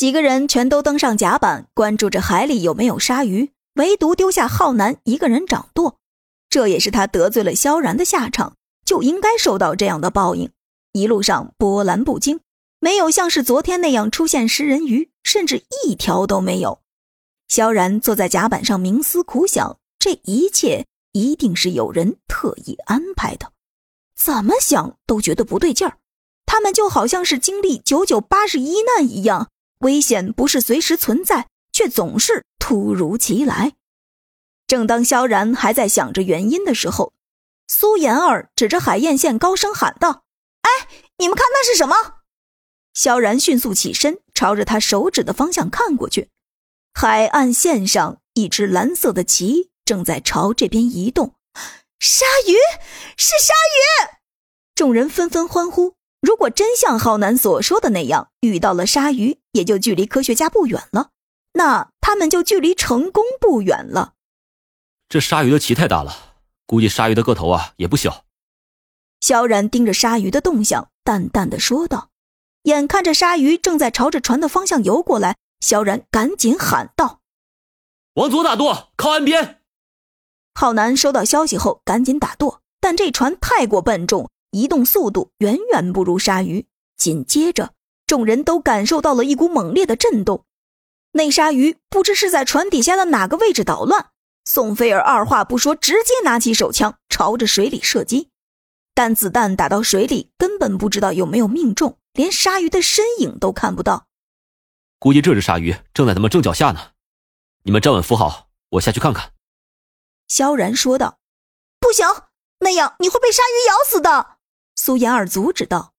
几个人全都登上甲板，关注着海里有没有鲨鱼，唯独丢下浩南一个人掌舵。这也是他得罪了萧然的下场，就应该受到这样的报应。一路上波澜不惊，没有像是昨天那样出现食人鱼，甚至一条都没有。萧然坐在甲板上冥思苦想，这一切一定是有人特意安排的，怎么想都觉得不对劲儿。他们就好像是经历九九八十一难一样。危险不是随时存在，却总是突如其来。正当萧然还在想着原因的时候，苏妍儿指着海燕线高声喊道：“哎，你们看那是什么？”萧然迅速起身，朝着他手指的方向看过去。海岸线上，一只蓝色的旗正在朝这边移动。鲨鱼，是鲨鱼！众人纷纷欢呼。如果真像浩南所说的那样遇到了鲨鱼，也就距离科学家不远了，那他们就距离成功不远了。这鲨鱼的鳍太大了，估计鲨鱼的个头啊也不小。萧然盯着鲨鱼的动向，淡淡的说道。眼看着鲨鱼正在朝着船的方向游过来，萧然赶紧喊道：“往左打舵，靠岸边。”浩南收到消息后赶紧打舵，但这船太过笨重。移动速度远远不如鲨鱼。紧接着，众人都感受到了一股猛烈的震动。那鲨鱼不知是在船底下的哪个位置捣乱。宋菲儿二话不说，直接拿起手枪朝着水里射击。但子弹打到水里，根本不知道有没有命中，连鲨鱼的身影都看不到。估计这只鲨鱼正在他们正脚下呢。你们站稳扶好，我下去看看。”萧然说道。“不行，那样你会被鲨鱼咬死的。”苏妍儿阻止道：“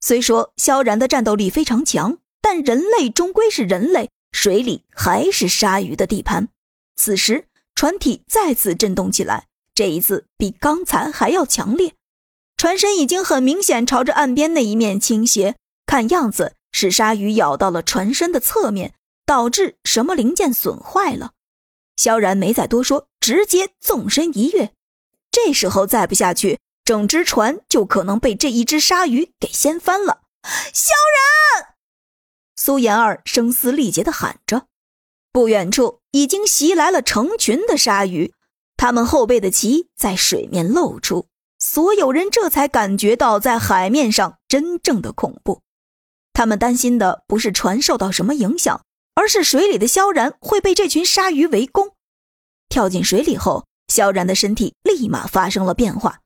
虽说萧然的战斗力非常强，但人类终归是人类，水里还是鲨鱼的地盘。此时船体再次震动起来，这一次比刚才还要强烈。船身已经很明显朝着岸边那一面倾斜，看样子是鲨鱼咬到了船身的侧面，导致什么零件损坏了。”萧然没再多说，直接纵身一跃。这时候再不下去。整只船就可能被这一只鲨鱼给掀翻了！萧然，苏妍儿声嘶力竭地喊着。不远处已经袭来了成群的鲨鱼，它们后背的鳍在水面露出，所有人这才感觉到在海面上真正的恐怖。他们担心的不是船受到什么影响，而是水里的萧然会被这群鲨鱼围攻。跳进水里后，萧然的身体立马发生了变化。